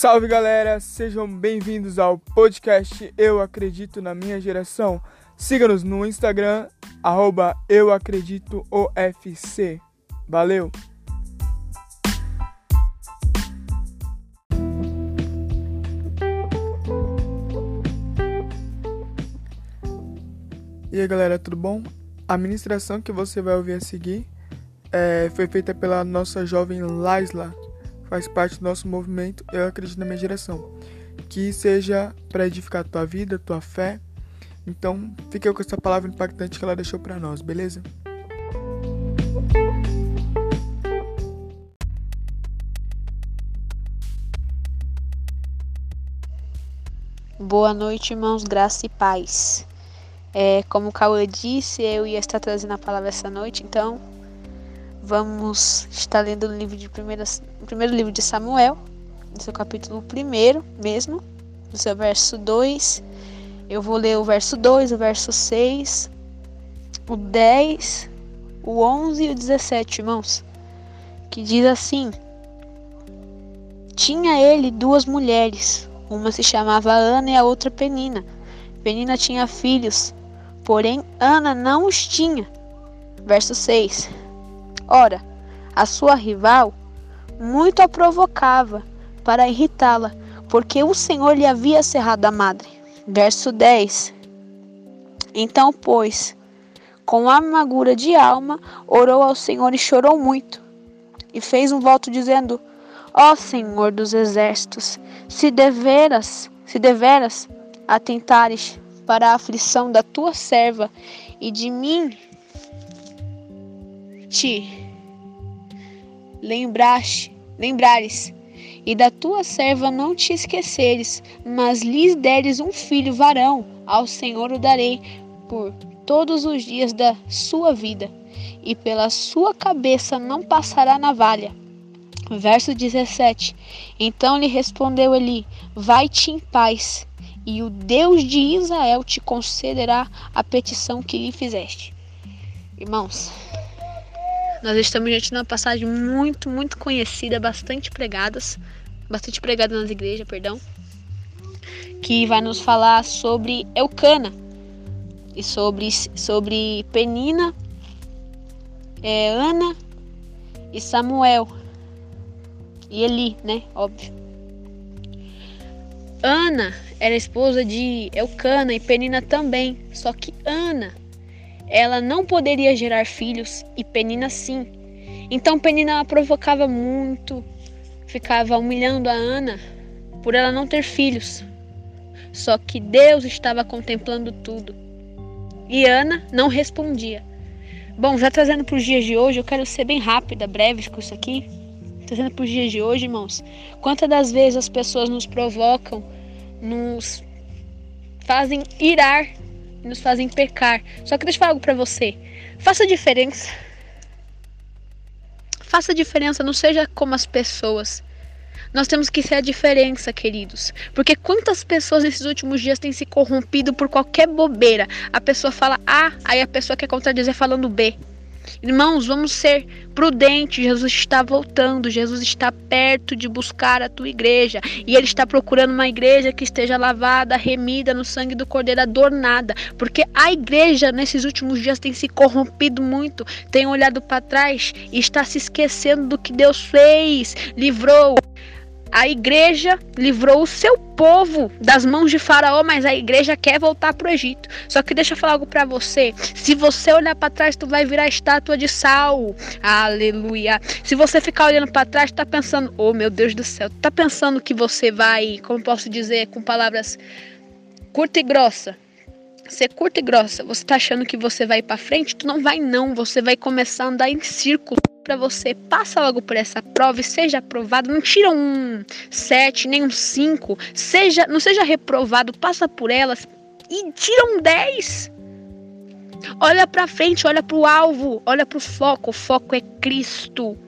Salve galera, sejam bem-vindos ao podcast Eu Acredito na Minha Geração. Siga-nos no Instagram, arroba Eu Acredito OFC. Valeu! E aí galera, tudo bom? A ministração que você vai ouvir a seguir é, foi feita pela nossa jovem Laisla faz parte do nosso movimento Eu Acredito na Minha Geração. Que seja para edificar tua vida, tua fé. Então, fique com essa palavra impactante que ela deixou para nós, beleza? Boa noite, irmãos, graça e paz. É, como o Cauê disse, eu ia estar trazendo a palavra essa noite, então vamos estar lendo o livro de primeiras, o primeiro livro de Samuel, no seu capítulo 1 mesmo, no seu verso 2. Eu vou ler o verso 2, o verso 6, o 10, o 11 e o 17, irmãos. Que diz assim: Tinha ele duas mulheres, uma se chamava Ana e a outra Penina. Penina tinha filhos, porém Ana não os tinha. Verso 6 Ora, a sua rival muito a provocava para irritá-la, porque o Senhor lhe havia cerrado a madre. Verso 10. Então, pois, com amargura de alma, orou ao Senhor e chorou muito. E fez um voto dizendo: Ó Senhor dos exércitos, se deveras, se deveras atentares para a aflição da tua serva e de mim te lembraste, lembrares, e da tua serva não te esqueceres, mas lhes deres um filho varão, ao Senhor o darei por todos os dias da sua vida, e pela sua cabeça não passará navalha. Verso 17: Então lhe respondeu Eli: Vai-te em paz, e o Deus de Israel te concederá a petição que lhe fizeste. Irmãos, nós estamos diante de uma passagem muito, muito conhecida, bastante pregadas, bastante pregada nas igrejas, perdão, que vai nos falar sobre Eucana e sobre, sobre Penina, é, Ana e Samuel e Eli, né? Óbvio. Ana era esposa de Eucana e Penina também, só que Ana ela não poderia gerar filhos e Penina sim. Então Penina a provocava muito, ficava humilhando a Ana por ela não ter filhos. Só que Deus estava contemplando tudo. E Ana não respondia. Bom, já trazendo para os dias de hoje, eu quero ser bem rápida, breve com isso aqui. Trazendo para os dias de hoje, irmãos. Quantas das vezes as pessoas nos provocam, nos fazem irar nos fazem pecar. Só que deixa eu falar algo para você. Faça diferença. Faça diferença, não seja como as pessoas. Nós temos que ser a diferença, queridos. Porque quantas pessoas nesses últimos dias têm se corrompido por qualquer bobeira? A pessoa fala A, aí a pessoa quer contradizer falando B. Irmãos, vamos ser prudentes. Jesus está voltando, Jesus está perto de buscar a tua igreja. E Ele está procurando uma igreja que esteja lavada, remida no sangue do Cordeiro, adornada. Porque a igreja nesses últimos dias tem se corrompido muito, tem olhado para trás e está se esquecendo do que Deus fez, livrou a igreja livrou o seu povo das mãos de Faraó, mas a igreja quer voltar para o Egito. Só que deixa eu falar algo para você. Se você olhar para trás, tu vai virar estátua de sal. Aleluia. Se você ficar olhando para trás, tá pensando, oh meu Deus do céu, tá pensando que você vai, como posso dizer, com palavras curta e grossa, ser curta e grossa, você tá achando que você vai para frente? Tu não vai não, você vai começar a andar em círculo para você. Passa logo por essa prova e seja aprovado. Não tira um 7, nem um 5. Seja, não seja reprovado, passa por elas e tira um 10. Olha para frente, olha para o alvo, olha para o foco. O foco é Cristo.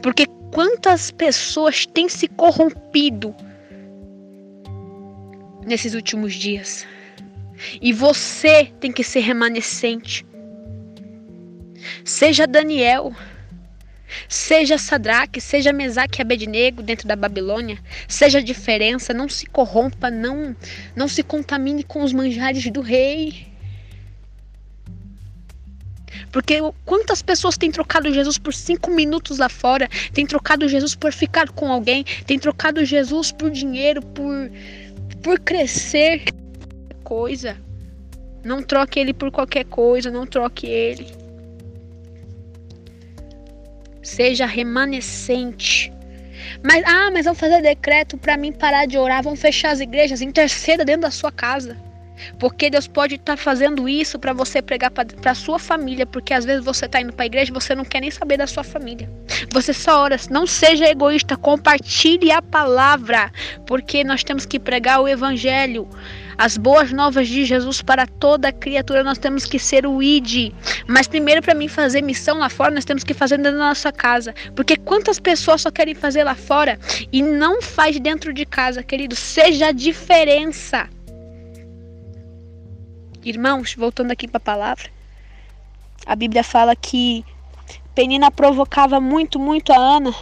Porque quantas pessoas têm se corrompido nesses últimos dias? E você tem que ser remanescente. Seja Daniel. Seja Sadraque, seja Mesaque e Abednego dentro da Babilônia, seja a diferença, não se corrompa, não, não se contamine com os manjares do rei. Porque quantas pessoas têm trocado Jesus por cinco minutos lá fora, têm trocado Jesus por ficar com alguém, têm trocado Jesus por dinheiro, por, por crescer coisa. Não troque ele por qualquer coisa, não troque ele. Seja remanescente. Mas ah, mas vão fazer decreto para mim parar de orar, vão fechar as igrejas, interceda dentro da sua casa. Porque Deus pode estar tá fazendo isso para você pregar para sua família, porque às vezes você está indo para a igreja e você não quer nem saber da sua família. Você só ora, não seja egoísta, compartilhe a palavra, porque nós temos que pregar o evangelho. As boas novas de Jesus para toda criatura, nós temos que ser o ID. Mas primeiro, para mim fazer missão lá fora, nós temos que fazer dentro da nossa casa. Porque quantas pessoas só querem fazer lá fora e não faz dentro de casa, querido? Seja a diferença. Irmãos, voltando aqui para a palavra, a Bíblia fala que Penina provocava muito, muito a Ana,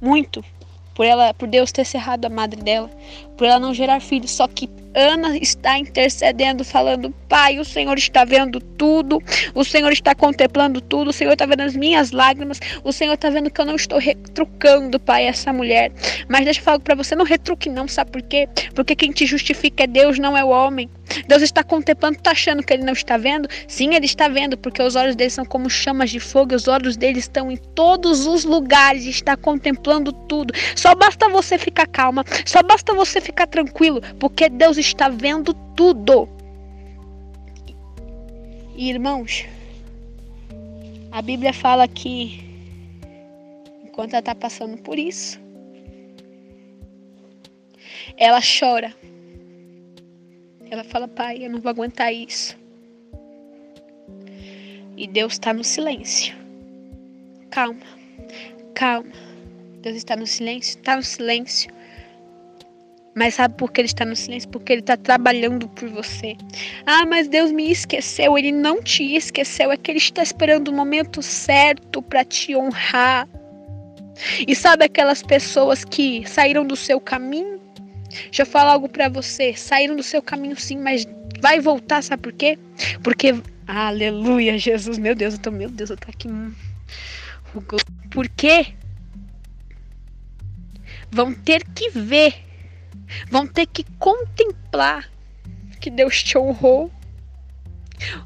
muito, por ela, por Deus ter cerrado a madre dela, por ela não gerar filhos. Só que Ana está intercedendo, falando: Pai, o Senhor está vendo tudo, o Senhor está contemplando tudo, o Senhor está vendo as minhas lágrimas, o Senhor está vendo que eu não estou retrucando, Pai, essa mulher. Mas deixa eu falar para você: não retruque, não, sabe por quê? Porque quem te justifica é Deus, não é o homem. Deus está contemplando, está achando que ele não está vendo? Sim, ele está vendo, porque os olhos dele são como chamas de fogo, os olhos dele estão em todos os lugares, está contemplando tudo. Só basta você ficar calma, só basta você ficar tranquilo, porque Deus está vendo tudo. E, irmãos, a Bíblia fala que enquanto ela está passando por isso, ela chora. Ela fala, pai, eu não vou aguentar isso. E Deus está no silêncio. Calma, calma. Deus está no silêncio, está no silêncio. Mas sabe por que ele está no silêncio? Porque ele está trabalhando por você. Ah, mas Deus me esqueceu. Ele não te esqueceu. É que ele está esperando o momento certo para te honrar. E sabe aquelas pessoas que saíram do seu caminho? Deixa eu falar algo para você. Saíram do seu caminho sim, mas vai voltar, sabe por quê? Porque, aleluia, Jesus, meu Deus, eu tô, meu Deus, eu tô aqui. Por quê? Vão ter que ver vão ter que contemplar que Deus te honrou.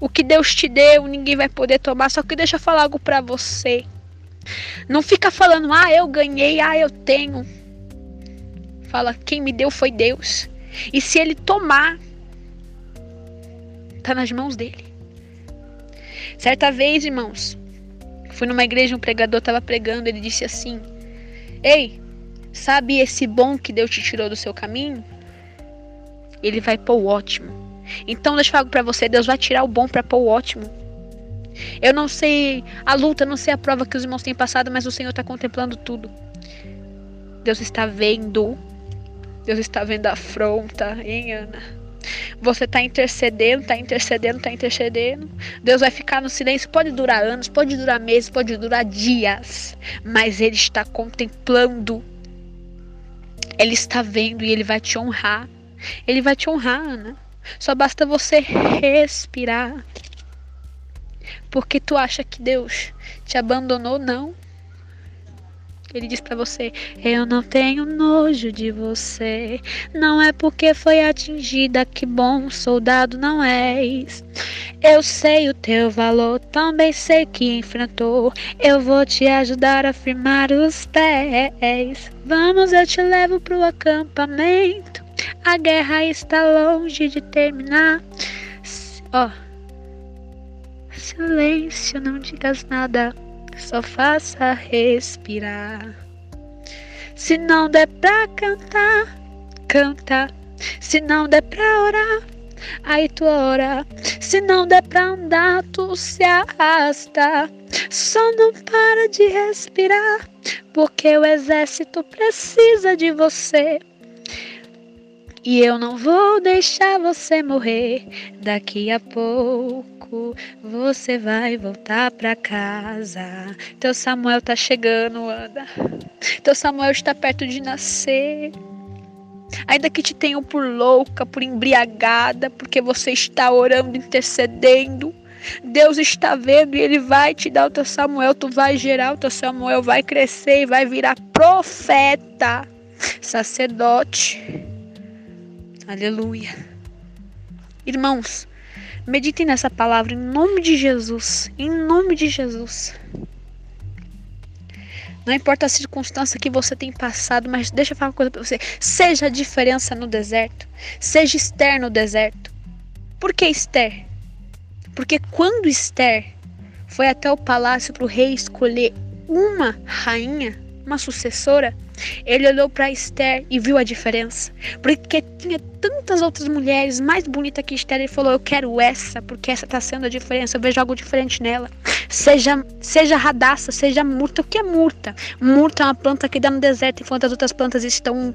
O que Deus te deu, ninguém vai poder tomar. Só que deixa eu falar algo para você. Não fica falando, ah, eu ganhei, ah, eu tenho. Fala, quem me deu foi Deus. E se ele tomar, tá nas mãos dele. Certa vez, irmãos, fui numa igreja, um pregador estava pregando, ele disse assim: Ei, Sabe esse bom que Deus te tirou do seu caminho? Ele vai pôr o ótimo. Então deixa eu falar para você, Deus vai tirar o bom para pôr o ótimo. Eu não sei a luta, não sei a prova que os irmãos têm passado, mas o Senhor está contemplando tudo. Deus está vendo. Deus está vendo a afronta, hein, Ana? Você está intercedendo, está intercedendo, está intercedendo. Deus vai ficar no silêncio. Pode durar anos, pode durar meses, pode durar dias. Mas Ele está contemplando ele está vendo e ele vai te honrar. Ele vai te honrar, Ana. Só basta você respirar. Porque tu acha que Deus te abandonou? Não. Ele diz para você: Eu não tenho nojo de você. Não é porque foi atingida que bom soldado não és. Eu sei o teu valor, também sei que enfrentou. Eu vou te ajudar a firmar os pés. Vamos, eu te levo pro acampamento. A guerra está longe de terminar. Ó. Oh. Silêncio, não digas nada só faça respirar. Se não der pra cantar, canta. Se não der pra orar, aí tu ora. Se não der pra andar, tu se arrasta. Só não para de respirar, porque o exército precisa de você. E eu não vou deixar você morrer. Daqui a pouco você vai voltar pra casa. Teu Samuel tá chegando, Ana. Teu Samuel está perto de nascer. Ainda que te tenham por louca, por embriagada, porque você está orando, intercedendo. Deus está vendo e Ele vai te dar o teu Samuel. Tu vai gerar o teu Samuel, vai crescer e vai virar profeta, sacerdote. Aleluia. Irmãos, meditem nessa palavra em nome de Jesus. Em nome de Jesus. Não importa a circunstância que você tem passado, mas deixa eu falar uma coisa para você. Seja a diferença no deserto. Seja Esther no deserto. Por que Esther? Porque quando Esther foi até o palácio para o rei escolher uma rainha, uma sucessora, ele olhou para Esther e viu a diferença. Porque tinha tantas outras mulheres mais bonitas que Esther. Ele falou: Eu quero essa, porque essa está sendo a diferença. Eu vejo algo diferente nela. Seja, seja radaça, seja murta. O que é murta? Murta é uma planta que dá no deserto, enquanto as outras plantas estão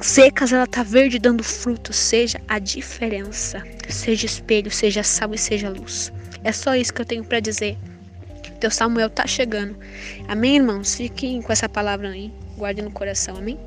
secas, ela está verde dando fruto. Seja a diferença. Seja espelho, seja sal e seja luz. É só isso que eu tenho para dizer. Teu Samuel tá chegando. Amém, irmãos? Fiquem com essa palavra aí. Guarde no coração. Amém?